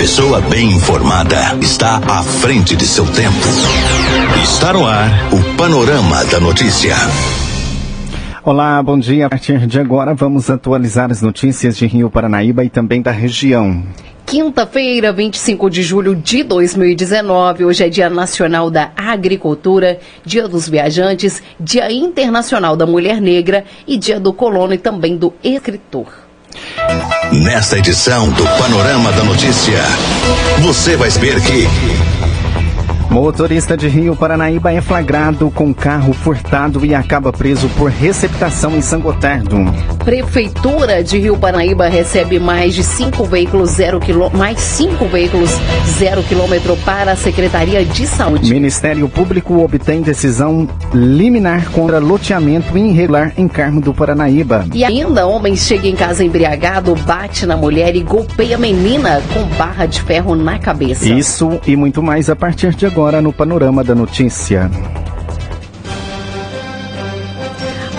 pessoa bem informada está à frente de seu tempo. Está no ar o Panorama da Notícia. Olá, bom dia. A partir de agora vamos atualizar as notícias de Rio Paranaíba e também da região. Quinta-feira, 25 de julho de 2019. Hoje é Dia Nacional da Agricultura, Dia dos Viajantes, Dia Internacional da Mulher Negra e Dia do Colono e também do Escritor. Nesta edição do Panorama da Notícia, você vai saber que. Motorista de Rio Paranaíba é flagrado com carro furtado e acaba preso por receptação em São Gotardo. Prefeitura de Rio Paranaíba recebe mais de cinco veículos zero quilô, mais cinco veículos zero quilômetro para a Secretaria de Saúde. Ministério Público obtém decisão liminar contra loteamento irregular em Carmo do Paranaíba. E ainda homem chega em casa embriagado, bate na mulher e golpeia a menina com barra de ferro na cabeça. Isso e muito mais a partir de agora agora no Panorama da Notícia.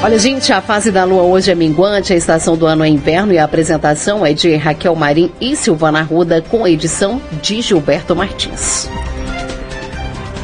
Olha, gente, a fase da lua hoje é minguante, a estação do ano é inverno e a apresentação é de Raquel Marim e Silvana Ruda, com edição de Gilberto Martins.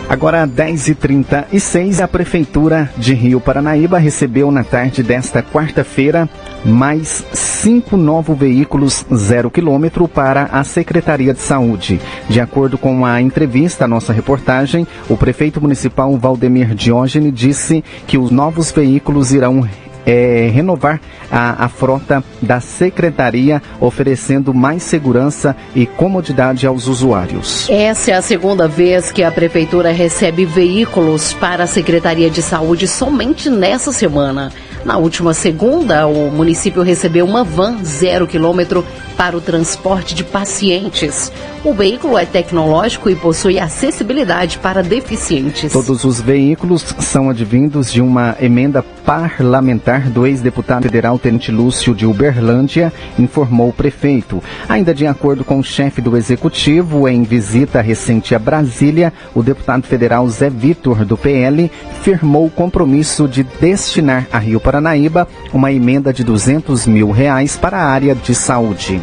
Agora, 10h36, a Prefeitura de Rio Paranaíba recebeu na tarde desta quarta-feira mais cinco novos veículos zero quilômetro para a Secretaria de Saúde. De acordo com a entrevista à nossa reportagem, o prefeito municipal Valdemir Diógenes disse que os novos veículos irão é, renovar a, a frota da secretaria, oferecendo mais segurança e comodidade aos usuários. Essa é a segunda vez que a prefeitura recebe veículos para a Secretaria de Saúde somente nessa semana. Na última segunda, o município recebeu uma van zero quilômetro para o transporte de pacientes. O veículo é tecnológico e possui acessibilidade para deficientes. Todos os veículos são advindos de uma emenda parlamentar do ex-deputado federal Tenente Lúcio de Uberlândia, informou o prefeito. Ainda de acordo com o chefe do executivo, em visita recente a Brasília, o deputado federal Zé Vitor, do PL, firmou o compromisso de destinar a Rio Paranaíba uma emenda de 200 mil reais para a área de saúde.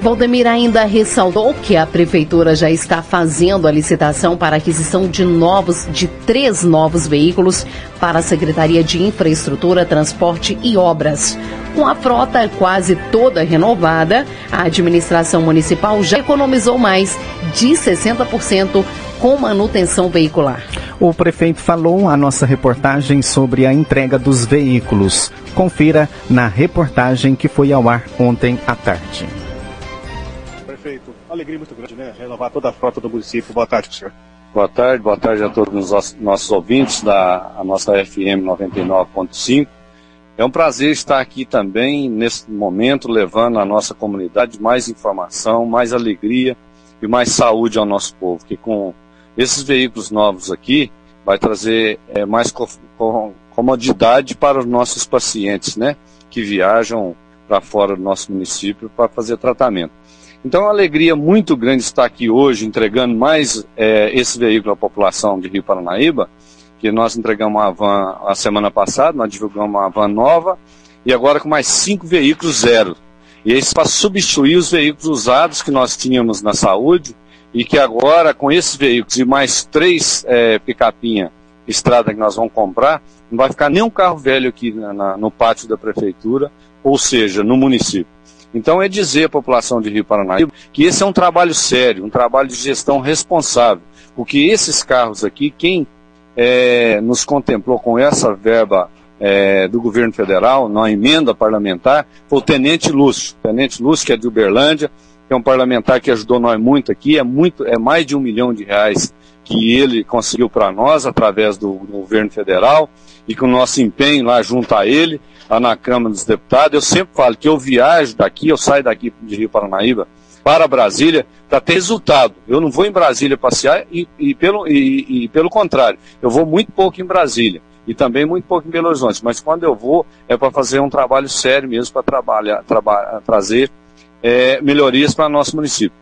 Valdemir ainda ressaltou que a prefeitura já está fazendo a licitação para aquisição de novos, de três novos veículos para a Secretaria de Infraestrutura, Transporte e Obras. Com a frota quase toda renovada, a administração municipal já economizou mais de 60% com manutenção veicular. O prefeito falou a nossa reportagem sobre a entrega dos veículos. Confira na reportagem que foi ao ar ontem à tarde prefeito. Alegria muito grande, né? Renovar toda a frota do município. Boa tarde, senhor. Boa tarde, boa tarde a todos os nossos ouvintes da nossa FM 99.5. É um prazer estar aqui também, nesse momento, levando à nossa comunidade mais informação, mais alegria e mais saúde ao nosso povo, que com esses veículos novos aqui, vai trazer é, mais comodidade para os nossos pacientes, né? Que viajam para fora do nosso município para fazer tratamento. Então é uma alegria muito grande estar aqui hoje entregando mais é, esse veículo à população de Rio Paranaíba, que nós entregamos uma van a semana passada, nós divulgamos uma van nova, e agora com mais cinco veículos zero. E isso para substituir os veículos usados que nós tínhamos na saúde, e que agora, com esses veículos e mais três é, picapinha estrada que nós vamos comprar, não vai ficar nenhum carro velho aqui na, na, no pátio da prefeitura, ou seja, no município. Então é dizer à população de Rio Paranaíba que esse é um trabalho sério, um trabalho de gestão responsável, porque esses carros aqui, quem é, nos contemplou com essa verba é, do governo federal, na emenda parlamentar, foi o Tenente Lúcio. Tenente Lúcio, que é de Uberlândia, é um parlamentar que ajudou nós muito aqui, é, muito, é mais de um milhão de reais que ele conseguiu para nós através do, do governo federal e com o nosso empenho lá junto a ele lá na Câmara dos Deputados. Eu sempre falo que eu viajo daqui, eu saio daqui de Rio Paranaíba para Brasília para ter resultado. Eu não vou em Brasília passear e, e pelo, e, e, pelo contrário, eu vou muito pouco em Brasília e também muito pouco em Belo Horizonte. Mas quando eu vou é para fazer um trabalho sério mesmo para trabalhar, traba, trazer é, melhorias para nosso município.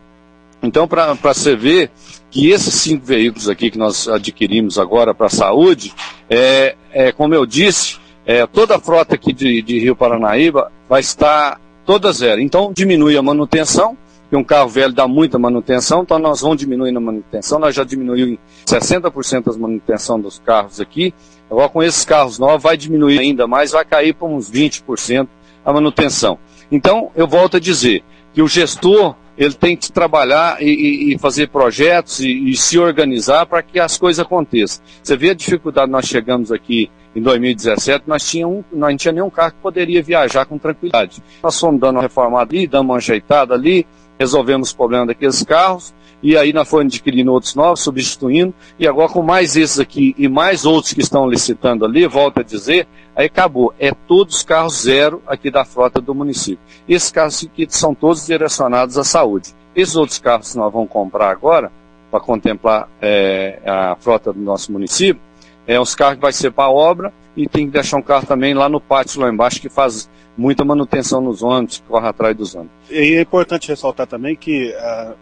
Então, para você ver que esses cinco veículos aqui que nós adquirimos agora para a saúde, é, é, como eu disse, é, toda a frota aqui de, de Rio Paranaíba vai estar toda zero. Então diminui a manutenção, que um carro velho dá muita manutenção, então nós vamos diminuir a manutenção, nós já diminuiu em 60% a manutenção dos carros aqui, agora com esses carros novos vai diminuir ainda mais, vai cair para uns 20% a manutenção. Então, eu volto a dizer que o gestor ele tem que trabalhar e, e fazer projetos e, e se organizar para que as coisas aconteçam. Você vê a dificuldade, nós chegamos aqui em 2017, nós, tinha um, não tinha nenhum carro que poderia viajar com tranquilidade. Nós fomos dando uma reformada ali, dando uma ajeitada ali, resolvemos o problema daqueles carros, e aí nós fomos adquirindo outros novos, substituindo, e agora com mais esses aqui e mais outros que estão licitando ali, volto a dizer, aí acabou. É todos carros zero aqui da frota do município. Esses carros aqui são todos direcionados à saúde. Esses outros carros que nós vamos comprar agora, para contemplar é, a frota do nosso município, é os carros que vai ser para obra e tem que deixar um carro também lá no pátio lá embaixo que faz muita manutenção nos ônibus, que corre atrás dos ônibus. E é importante ressaltar também que, uh,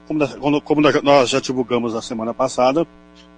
como, nós já divulgamos na semana passada,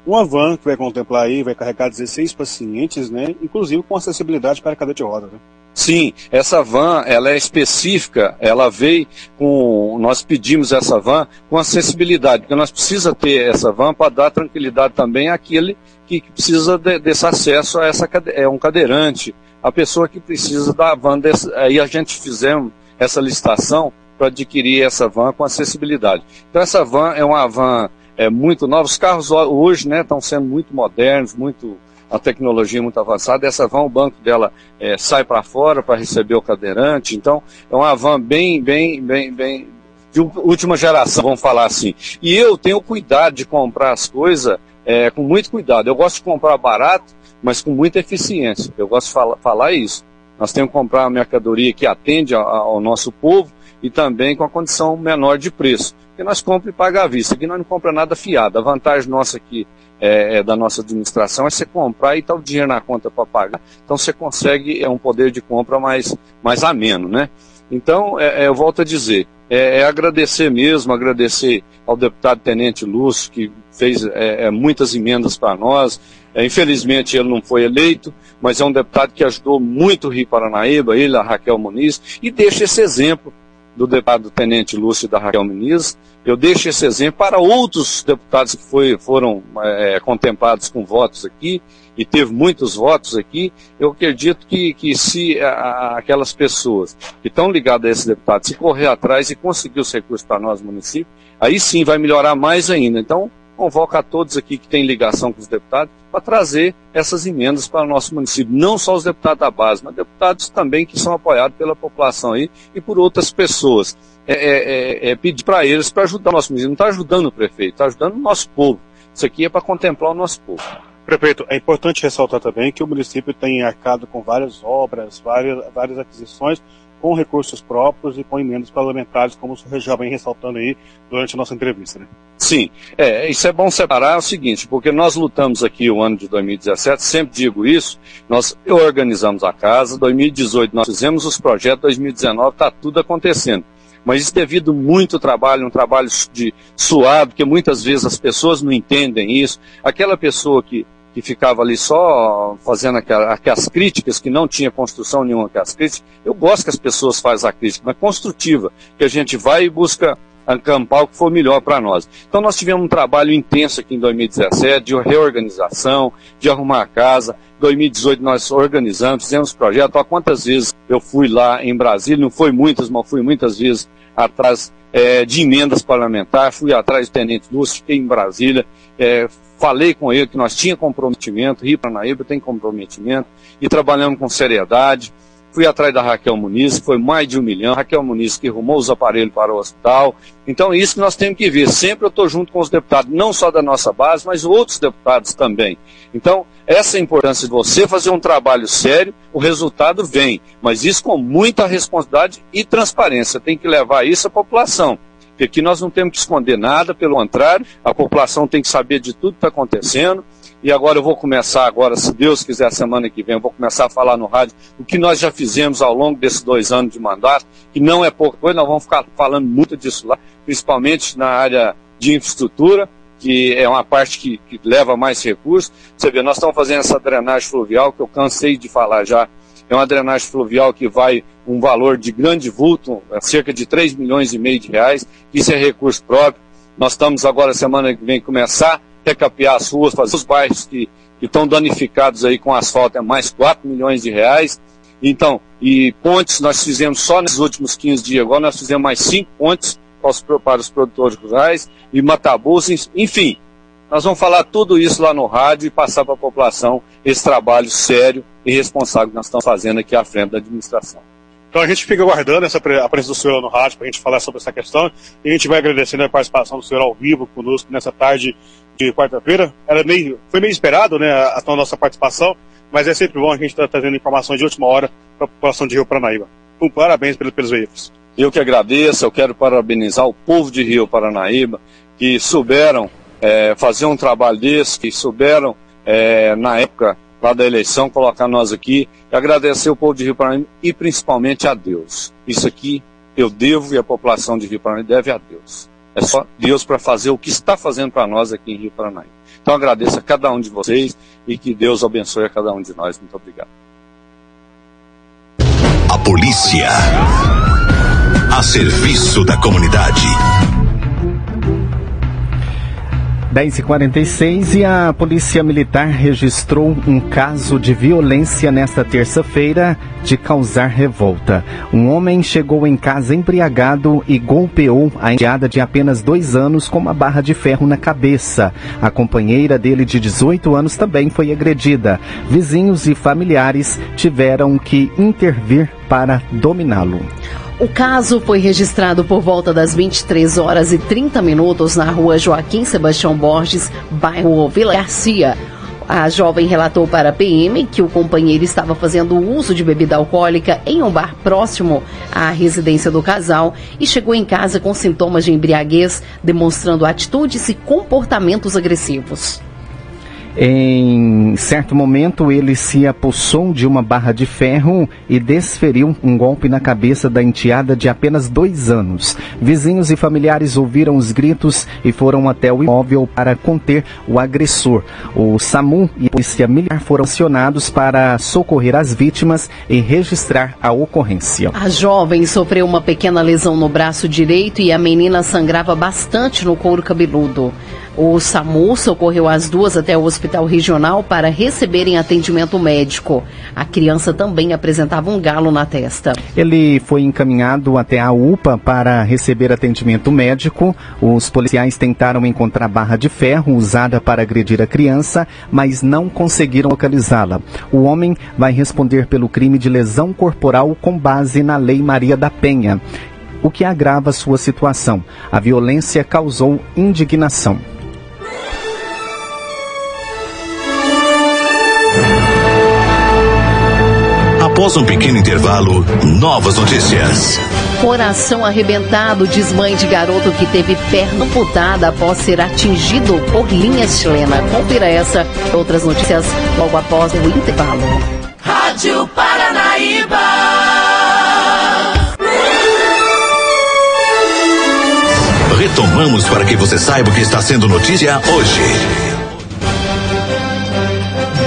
uma van que vai contemplar aí, vai carregar 16 pacientes, né, inclusive com acessibilidade para cadeira de roda. Né? Sim, essa van, ela é específica, ela veio com, nós pedimos essa van com acessibilidade, porque nós precisa ter essa van para dar tranquilidade também àquele que, que precisa de, desse acesso a essa, é um cadeirante, a pessoa que precisa da van, desse, aí a gente fizemos essa licitação para adquirir essa van com acessibilidade. Então essa van é uma van é, muito nova, os carros hoje, né, estão sendo muito modernos, muito a tecnologia muito avançada. Essa van, o banco dela é, sai para fora para receber o cadeirante. Então, é uma van bem, bem, bem, bem de última geração, vamos falar assim. E eu tenho cuidado de comprar as coisas é, com muito cuidado. Eu gosto de comprar barato, mas com muita eficiência. Eu gosto de falar, falar isso. Nós temos que comprar uma mercadoria que atende ao, ao nosso povo e também com a condição menor de preço. Porque nós compramos e pagamos à vista. Aqui nós não compramos nada fiado. A vantagem nossa aqui é, é, da nossa administração é você comprar e tá o dinheiro na conta para pagar. Então você consegue é um poder de compra mais, mais ameno, né? Então, é, é, eu volto a dizer, é, é, agradecer mesmo, agradecer ao deputado Tenente Lúcio, que fez é, é, muitas emendas para nós. infelizmente ele não foi eleito, mas é um deputado que ajudou muito o Rio Paranaíba, ele, a Raquel Muniz, e deixa esse exemplo do deputado Tenente Lúcio e da Raquel Muniz, eu deixo esse exemplo para outros deputados que foi, foram é, contemplados com votos aqui, e teve muitos votos aqui. Eu acredito que, que se a, aquelas pessoas que estão ligadas a esses deputados, se correr atrás e conseguir os recursos para nós, município, aí sim vai melhorar mais ainda. Então, convoca a todos aqui que têm ligação com os deputados para trazer essas emendas para o nosso município. Não só os deputados da base, mas deputados também que são apoiados pela população aí e por outras pessoas. É, é, é, é pedir para eles para ajudar o nosso município. Não está ajudando o prefeito, está ajudando o nosso povo. Isso aqui é para contemplar o nosso povo. Prefeito, é importante ressaltar também que o município tem arcado com várias obras, várias, várias aquisições, com recursos próprios e com emendas parlamentares, como o já vem ressaltando aí durante a nossa entrevista. Né? Sim, é, isso é bom separar é o seguinte, porque nós lutamos aqui o ano de 2017, sempre digo isso, nós organizamos a casa, 2018 nós fizemos os projetos, 2019 está tudo acontecendo mas isso devido muito trabalho, um trabalho de suado, porque muitas vezes as pessoas não entendem isso. Aquela pessoa que que ficava ali só fazendo aquelas críticas, que não tinha construção nenhuma aquelas críticas. Eu gosto que as pessoas fazem a crítica, mas construtiva, que a gente vai e busca acampar o que for melhor para nós. Então nós tivemos um trabalho intenso aqui em 2017, de reorganização, de arrumar a casa. Em 2018 nós organizamos, fizemos projeto. Há quantas vezes eu fui lá em Brasília, não foi muitas, mas fui muitas vezes atrás é, de emendas parlamentares, fui atrás do Tenente Lúcio, fiquei em Brasília, é, falei com ele que nós tinha comprometimento, Rio Paranaíba tem comprometimento, e trabalhamos com seriedade. Fui atrás da Raquel Muniz, foi mais de um milhão. Raquel Muniz que arrumou os aparelhos para o hospital. Então, isso que nós temos que ver. Sempre eu estou junto com os deputados, não só da nossa base, mas outros deputados também. Então, essa é a importância de você fazer um trabalho sério, o resultado vem. Mas isso com muita responsabilidade e transparência. Tem que levar isso à população. Porque aqui nós não temos que esconder nada, pelo contrário, a população tem que saber de tudo que está acontecendo. E agora eu vou começar, agora, se Deus quiser, semana que vem, eu vou começar a falar no rádio o que nós já fizemos ao longo desses dois anos de mandato, que não é pouca coisa, nós vamos ficar falando muito disso lá, principalmente na área de infraestrutura, que é uma parte que, que leva mais recursos. Você vê, nós estamos fazendo essa drenagem fluvial, que eu cansei de falar já é uma drenagem fluvial que vai um valor de grande vulto, é cerca de 3 milhões e meio de reais. Isso é recurso próprio. Nós estamos agora, semana que vem, começar a recapear as ruas, fazer os bairros que, que estão danificados aí com asfalto, é mais 4 milhões de reais. Então, e pontes nós fizemos só nesses últimos 15 dias, agora nós fizemos mais 5 pontes para os, para os produtores rurais e matabus, enfim. Nós vamos falar tudo isso lá no rádio e passar para a população esse trabalho sério e responsável que nós estamos fazendo aqui à frente da administração. Então a gente fica aguardando essa, a presença do senhor no rádio para a gente falar sobre essa questão e a gente vai agradecendo a participação do senhor ao vivo conosco nessa tarde de quarta-feira. Era meio, foi meio esperado, né, a, a nossa participação, mas é sempre bom a gente estar tá trazendo informações de última hora para a população de Rio Paranaíba. Um parabéns pelos, pelos veículos. Eu que agradeço, eu quero parabenizar o povo de Rio Paranaíba que souberam é, fazer um trabalho desse, que souberam é, na época lá da eleição, colocar nós aqui e agradecer o povo de Rio Paranaíba e principalmente a Deus. Isso aqui eu devo e a população de Rio Paranaíba deve a Deus. É só Deus para fazer o que está fazendo para nós aqui em Rio Paranaíba. Então agradeço a cada um de vocês e que Deus abençoe a cada um de nós. Muito obrigado. A polícia a serviço da comunidade. 10h46 e a Polícia Militar registrou um caso de violência nesta terça-feira de causar revolta. Um homem chegou em casa embriagado e golpeou a enteada de apenas dois anos com uma barra de ferro na cabeça. A companheira dele de 18 anos também foi agredida. Vizinhos e familiares tiveram que intervir para dominá-lo. O caso foi registrado por volta das 23 horas e 30 minutos na rua Joaquim Sebastião Borges, bairro Vila Garcia. A jovem relatou para a PM que o companheiro estava fazendo uso de bebida alcoólica em um bar próximo à residência do casal e chegou em casa com sintomas de embriaguez, demonstrando atitudes e comportamentos agressivos. Em certo momento, ele se apossou de uma barra de ferro e desferiu um golpe na cabeça da enteada de apenas dois anos. Vizinhos e familiares ouviram os gritos e foram até o imóvel para conter o agressor. O SAMU e a Polícia Militar foram acionados para socorrer as vítimas e registrar a ocorrência. A jovem sofreu uma pequena lesão no braço direito e a menina sangrava bastante no couro cabeludo. O SAMU socorreu as duas até o hospital regional para receberem atendimento médico. A criança também apresentava um galo na testa. Ele foi encaminhado até a UPA para receber atendimento médico. Os policiais tentaram encontrar barra de ferro usada para agredir a criança, mas não conseguiram localizá-la. O homem vai responder pelo crime de lesão corporal com base na Lei Maria da Penha o que agrava sua situação. A violência causou indignação. Após um pequeno intervalo, novas notícias. Coração arrebentado, diz mãe de garoto que teve perna amputada após ser atingido por linha chilena. Confira essa e outras notícias logo após o intervalo. Rádio Paranaíba. Retomamos para que você saiba o que está sendo notícia hoje.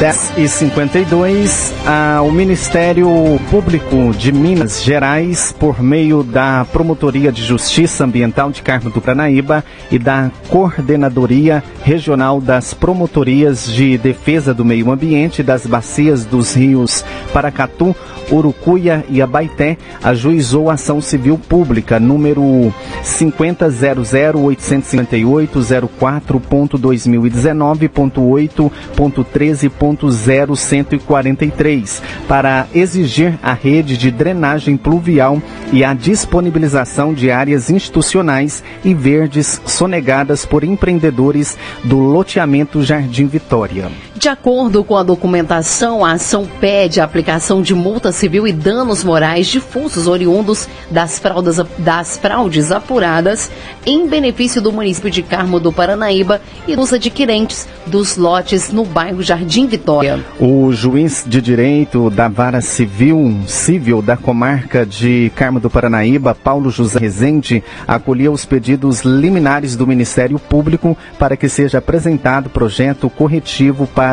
10 e 52 ah, o Ministério Público de Minas Gerais, por meio da Promotoria de Justiça Ambiental de Carmo do Pranaíba e da Coordenadoria Regional das Promotorias de Defesa do Meio Ambiente das bacias dos rios Paracatu, Urucuia e Abaité, ajuizou ação civil pública número 50.00858.2019.8.13.0143 para exigir a rede de drenagem pluvial e a disponibilização de áreas institucionais e verdes sonegadas por empreendedores do loteamento Jardim Vitória. De acordo com a documentação, a ação pede a aplicação de multa civil e danos morais difusos oriundos das, fraudas, das fraudes apuradas em benefício do município de Carmo do Paranaíba e dos adquirentes dos lotes no bairro Jardim Vitória. O juiz de direito da Vara Civil, Civil da comarca de Carmo do Paranaíba, Paulo José Rezende, acolheu os pedidos liminares do Ministério Público para que seja apresentado projeto corretivo para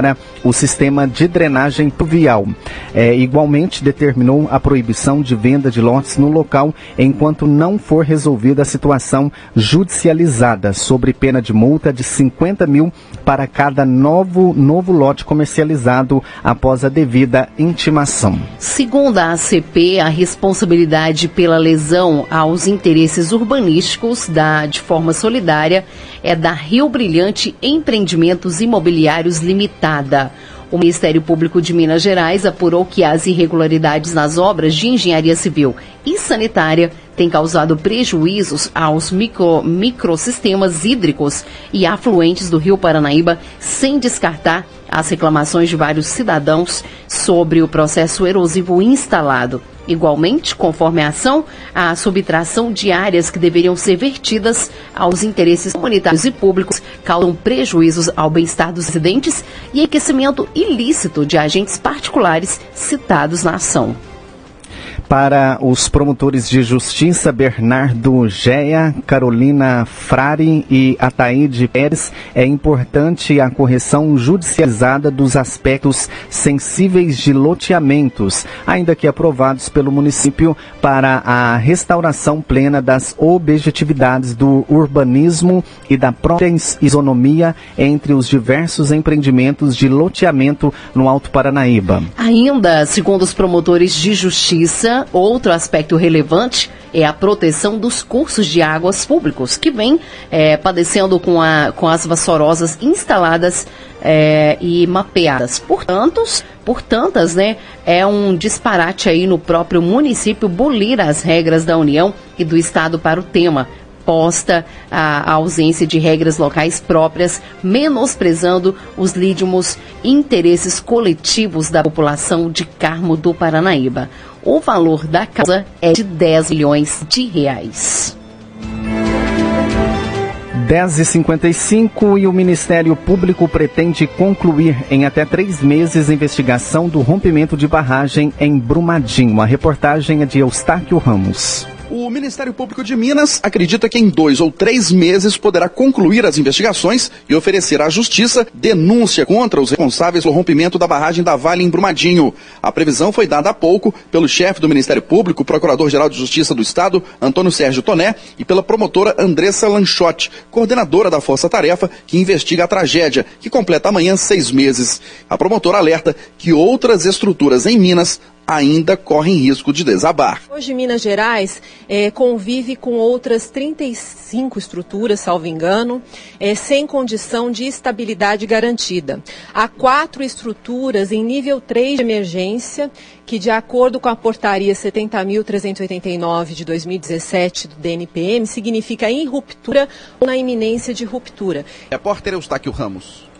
o sistema de drenagem pluvial. É, igualmente determinou a proibição de venda de lotes no local enquanto não for resolvida a situação judicializada, sobre pena de multa de 50 mil para cada novo, novo lote comercializado após a devida intimação. Segundo a ACP, a responsabilidade pela lesão aos interesses urbanísticos da, de forma solidária é da Rio Brilhante Empreendimentos Imobiliários Limitada. O Ministério Público de Minas Gerais apurou que as irregularidades nas obras de engenharia civil e sanitária têm causado prejuízos aos micro, microsistemas hídricos e afluentes do Rio Paranaíba, sem descartar as reclamações de vários cidadãos sobre o processo erosivo instalado. Igualmente, conforme a ação, a subtração de áreas que deveriam ser vertidas aos interesses comunitários e públicos causam prejuízos ao bem-estar dos residentes e aquecimento ilícito de agentes particulares citados na ação. Para os promotores de justiça Bernardo Geia, Carolina Frari e Ataíde Pérez, é importante a correção judicializada dos aspectos sensíveis de loteamentos, ainda que aprovados pelo município para a restauração plena das objetividades do urbanismo e da própria isonomia entre os diversos empreendimentos de loteamento no Alto Paranaíba. Ainda, segundo os promotores de justiça, outro aspecto relevante é a proteção dos cursos de águas públicos, que vem é, padecendo com, a, com as vassourosas instaladas é, e mapeadas. Portanto, por tantas, né, é um disparate aí no próprio município bolir as regras da União e do Estado para o tema, posta a, ausência de regras locais próprias, menosprezando os lídimos interesses coletivos da população de Carmo do Paranaíba. O valor da causa é de 10 milhões de reais. 10h55 e o Ministério Público pretende concluir em até três meses a investigação do rompimento de barragem em Brumadinho. A reportagem é de Eustáquio Ramos. O Ministério Público de Minas acredita que em dois ou três meses poderá concluir as investigações e oferecer à Justiça denúncia contra os responsáveis pelo rompimento da barragem da Vale em Brumadinho. A previsão foi dada há pouco pelo chefe do Ministério Público, Procurador-Geral de Justiça do Estado, Antônio Sérgio Toné, e pela promotora Andressa Lanchotti, coordenadora da Força Tarefa, que investiga a tragédia, que completa amanhã seis meses. A promotora alerta que outras estruturas em Minas ainda correm risco de desabar. Hoje, Minas Gerais é, convive com outras 35 estruturas, salvo engano, é, sem condição de estabilidade garantida. Há quatro estruturas em nível 3 de emergência que, de acordo com a portaria 70.389 de 2017 do DNPM, significa em ruptura ou na iminência de ruptura. Repórter Eustáquio Ramos.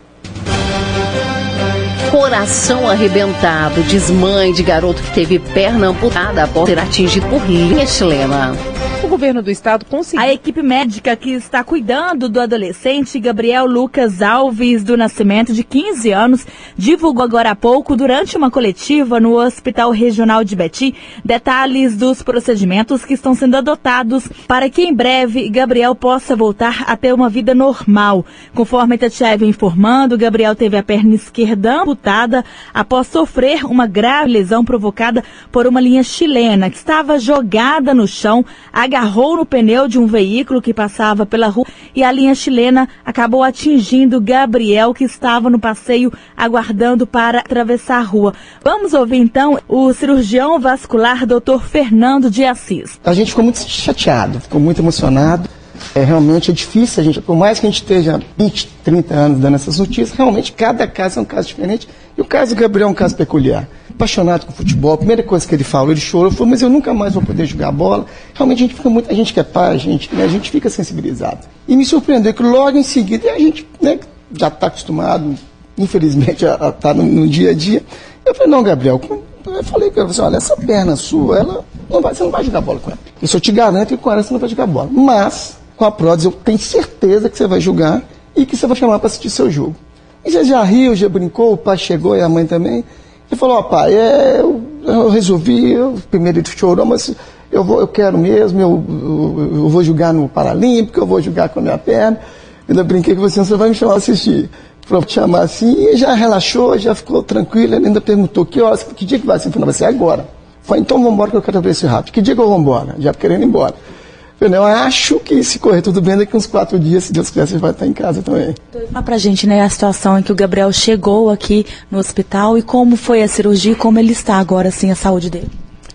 Coração arrebentado, diz mãe de garoto que teve perna amputada após ser atingido por linha chilena o governo do estado conseguiu. A equipe médica que está cuidando do adolescente Gabriel Lucas Alves do Nascimento, de 15 anos, divulgou agora há pouco, durante uma coletiva no Hospital Regional de Betim, detalhes dos procedimentos que estão sendo adotados para que em breve Gabriel possa voltar a ter uma vida normal. Conforme Tatiaia informando, Gabriel teve a perna esquerda amputada após sofrer uma grave lesão provocada por uma linha chilena que estava jogada no chão, agarrou no pneu de um veículo que passava pela rua e a linha chilena acabou atingindo Gabriel, que estava no passeio aguardando para atravessar a rua. Vamos ouvir então o cirurgião vascular Dr. Fernando de Assis. A gente ficou muito chateado, ficou muito emocionado. É, realmente é difícil, a gente, por mais que a gente esteja 20, 30 anos dando essas notícias, realmente cada caso é um caso diferente. E o caso do Gabriel é um caso peculiar apaixonado com futebol. A primeira coisa que ele falou, ele chorou, falou, mas eu nunca mais vou poder jogar bola. Realmente a gente fica muito, a gente que é pai, a gente, né, a gente fica sensibilizado. E me surpreendeu que logo em seguida, a gente né, já está acostumado, infelizmente, a estar tá no, no, dia a dia. Eu falei, não, Gabriel, eu falei com ele, olha, essa perna sua, ela não vai, você não vai jogar bola com ela. Eu só te garanto que com ela você não vai jogar bola. Mas, com a prótese, eu tenho certeza que você vai jogar e que você vai chamar para assistir seu jogo. E já, já riu, já brincou, o pai chegou e a mãe também. Ele falou, ó pai, é, eu, eu, resolvi, eu, primeiro ele chorou, mas eu, vou, eu quero mesmo, eu, eu, eu vou jogar no Paralímpico, eu vou jogar com a minha perna. Ainda brinquei com você, você vai me chamar assistir. Falou, te chamar assim, e já relaxou, já ficou tranquilo, ele ainda perguntou, que, horas, que dia que vai ser? Eu falei, vai ser agora. Falei, então vamos embora que eu quero ver esse rápido. Que dia que eu vou embora? Já querendo ir embora. Eu acho que se correr tudo bem, daqui uns quatro dias, se Deus quiser, você vai estar em casa também. Fala pra gente, né, a situação em que o Gabriel chegou aqui no hospital e como foi a cirurgia e como ele está agora, assim, a saúde dele.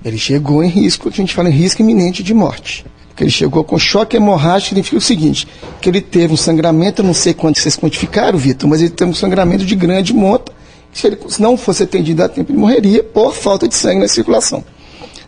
Ele chegou em risco, a gente fala em risco iminente de morte. Porque ele chegou com choque hemorrágico, significa o seguinte, que ele teve um sangramento, eu não sei quanto vocês quantificaram, Vitor, mas ele teve um sangramento de grande monta, se ele se não fosse atendido a tempo, ele morreria por falta de sangue na circulação.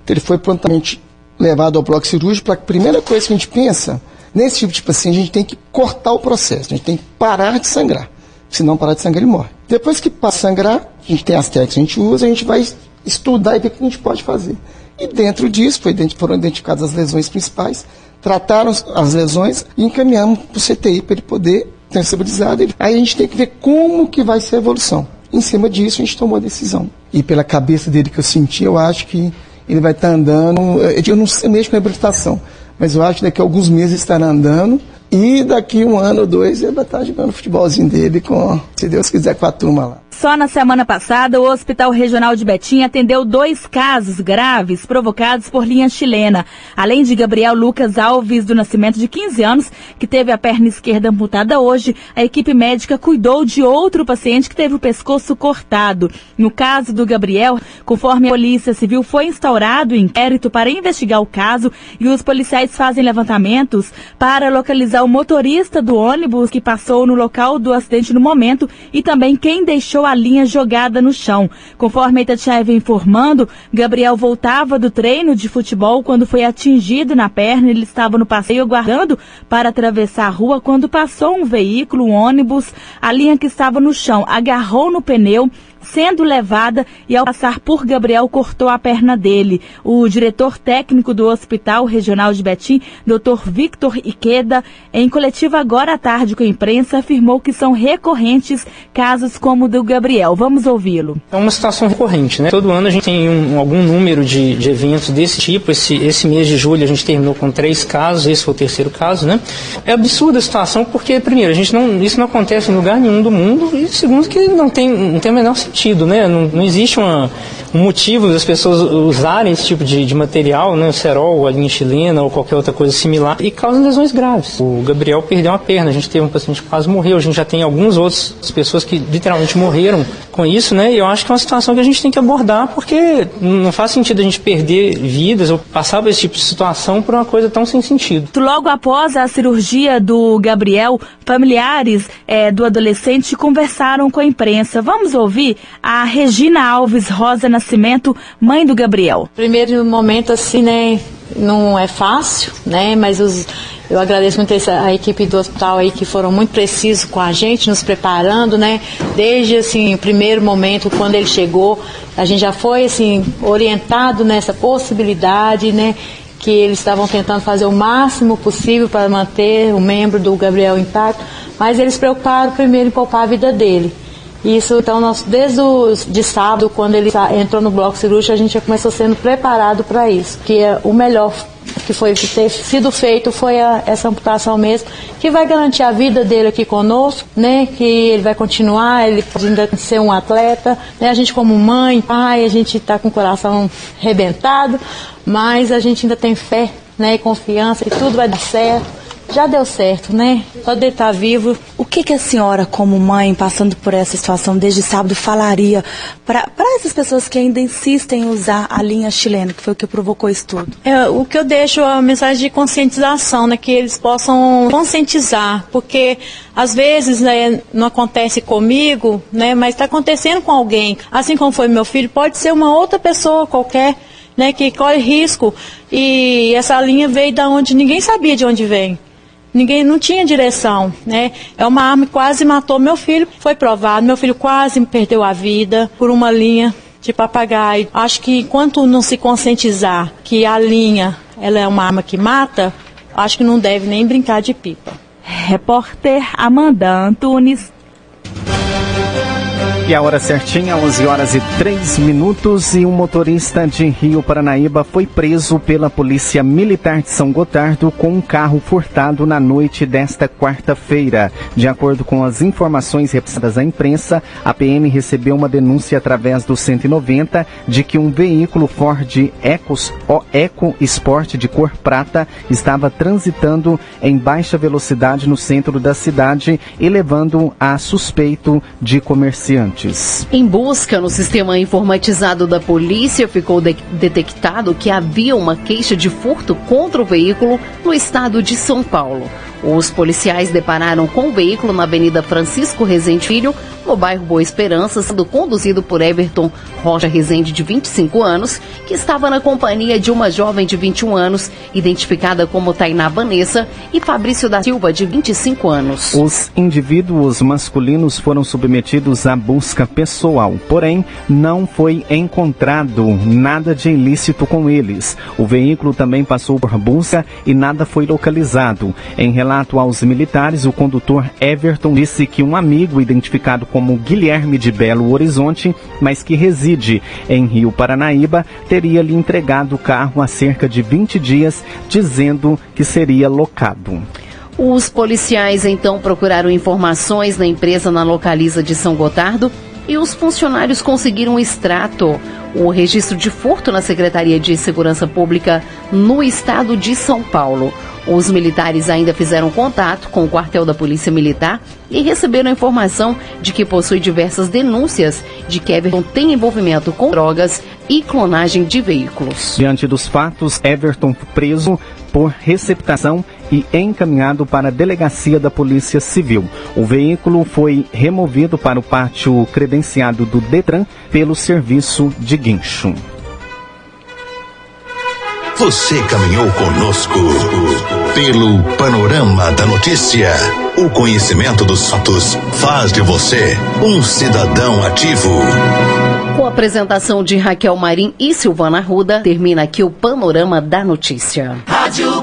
Então ele foi prontamente levado ao bloco cirúrgico para a primeira coisa que a gente pensa, nesse tipo de paciente, a gente tem que cortar o processo, a gente tem que parar de sangrar. Se não parar de sangrar, ele morre. Depois que passa a sangrar, a gente tem as técnicas que a gente usa, a gente vai estudar e ver o que a gente pode fazer. E dentro disso foram identificadas as lesões principais, trataram as lesões e encaminhamos para o CTI para ele poder ter estabilizado. Aí a gente tem que ver como que vai ser a evolução. Em cima disso, a gente tomou a decisão. E pela cabeça dele que eu senti, eu acho que ele vai estar tá andando. Eu não sei mesmo com a reabilitação, mas eu acho que daqui a alguns meses estará andando. E daqui um ano ou dois ele vai estar tá jogando o futebolzinho dele com, se Deus quiser, com a turma lá. Só na semana passada, o Hospital Regional de Betim atendeu dois casos graves provocados por linha chilena, além de Gabriel Lucas Alves, do Nascimento, de 15 anos, que teve a perna esquerda amputada hoje. A equipe médica cuidou de outro paciente que teve o pescoço cortado. No caso do Gabriel, conforme a Polícia Civil, foi instaurado inquérito para investigar o caso e os policiais fazem levantamentos para localizar o motorista do ônibus que passou no local do acidente no momento e também quem deixou a a linha jogada no chão. Conforme a Itatiaia informando, Gabriel voltava do treino de futebol quando foi atingido na perna. Ele estava no passeio aguardando para atravessar a rua quando passou um veículo, um ônibus. A linha que estava no chão agarrou no pneu sendo levada e ao passar por Gabriel cortou a perna dele. O diretor técnico do Hospital Regional de Betim, Dr. Victor Iqueda, em coletiva agora à tarde com a imprensa, afirmou que são recorrentes casos como o do Gabriel. Vamos ouvi-lo. É uma situação recorrente, né? Todo ano a gente tem um, algum número de, de, eventos desse tipo. Esse, esse mês de julho a gente terminou com três casos, esse foi o terceiro caso, né? É absurda a situação porque, primeiro, a gente não, isso não acontece em lugar nenhum do mundo e, segundo, que não tem, não tem menor sentido, né? Não, não existe uma, um motivo das pessoas usarem esse tipo de, de material, né? O cerol, a linha chilena ou qualquer outra coisa similar, e causam lesões graves. O Gabriel perdeu uma perna, a gente teve um paciente que quase morreu, a gente já tem algumas outras pessoas que literalmente morreram com isso, né? E eu acho que é uma situação que a gente tem que abordar, porque não faz sentido a gente perder vidas ou passar por esse tipo de situação por uma coisa tão sem sentido. Logo após a cirurgia do Gabriel, familiares é, do adolescente conversaram com a imprensa. Vamos ouvir a Regina Alves Rosa Nascimento, mãe do Gabriel. Primeiro momento, assim, né, não é fácil, né, mas os, eu agradeço muito essa, a equipe do hospital aí que foram muito precisos com a gente, nos preparando, né, desde, assim, o primeiro momento, quando ele chegou, a gente já foi, assim, orientado nessa possibilidade, né, que eles estavam tentando fazer o máximo possível para manter o membro do Gabriel intacto, mas eles preocuparam primeiro em poupar a vida dele. Isso, então, nós, desde o, de sábado, quando ele entrou no bloco cirúrgico, a gente já começou sendo preparado para isso. Que é o melhor que foi ter sido feito foi a, essa amputação mesmo, que vai garantir a vida dele aqui conosco, né? Que ele vai continuar, ele ainda ser um atleta, né? A gente como mãe, pai, a gente está com o coração rebentado, mas a gente ainda tem fé, né? E confiança que tudo vai dar certo já deu certo, né? Só estar vivo. O que, que a senhora, como mãe, passando por essa situação desde sábado, falaria para essas pessoas que ainda insistem em usar a linha chilena, que foi o que provocou isso tudo? É, o que eu deixo é a mensagem de conscientização, né? Que eles possam conscientizar, porque às vezes né, não acontece comigo, né? Mas está acontecendo com alguém. Assim como foi meu filho, pode ser uma outra pessoa qualquer. Né, que corre risco e essa linha veio da onde ninguém sabia de onde vem. Ninguém não tinha direção, né? É uma arma que quase matou meu filho. Foi provado, meu filho quase perdeu a vida por uma linha de papagaio. Acho que enquanto não se conscientizar que a linha ela é uma arma que mata, acho que não deve nem brincar de pipa. Repórter Amanda Antunes. Aqui é a hora certinha, 11 horas e 3 minutos, e um motorista de Rio Paranaíba foi preso pela Polícia Militar de São Gotardo com um carro furtado na noite desta quarta-feira. De acordo com as informações repassadas à imprensa, a PM recebeu uma denúncia através do 190 de que um veículo Ford Ecos, Eco Sport de cor prata estava transitando em baixa velocidade no centro da cidade e levando a suspeito de Em busca no sistema informatizado da polícia, ficou de detectado que havia uma queixa de furto contra o veículo no estado de São Paulo. Os policiais depararam com o veículo na Avenida Francisco Rezende Filho, no bairro Boa Esperança, sendo conduzido por Everton Rocha Rezende, de 25 anos, que estava na companhia de uma jovem de 21 anos, identificada como Tainá Vanessa, e Fabrício da Silva, de 25 anos. Os indivíduos masculinos foram submetidos à busca pessoal, porém não foi encontrado nada de ilícito com eles. O veículo também passou por busca e nada foi localizado. Em relato aos militares, o condutor Everton disse que um amigo identificado como Guilherme de Belo Horizonte, mas que reside em Rio Paranaíba, teria lhe entregado o carro há cerca de 20 dias, dizendo que seria locado. Os policiais então procuraram informações na empresa na localiza de São Gotardo e os funcionários conseguiram um extrato, o registro de furto na Secretaria de Segurança Pública no estado de São Paulo. Os militares ainda fizeram contato com o quartel da Polícia Militar e receberam informação de que possui diversas denúncias de que Everton tem envolvimento com drogas e clonagem de veículos. Diante dos fatos, Everton preso por receptação e encaminhado para a delegacia da Polícia Civil. O veículo foi removido para o pátio credenciado do Detran pelo serviço de guincho. Você caminhou conosco pelo panorama da notícia. O conhecimento dos fatos faz de você um cidadão ativo. Com a apresentação de Raquel Marim e Silvana Ruda, termina aqui o panorama da notícia. Rádio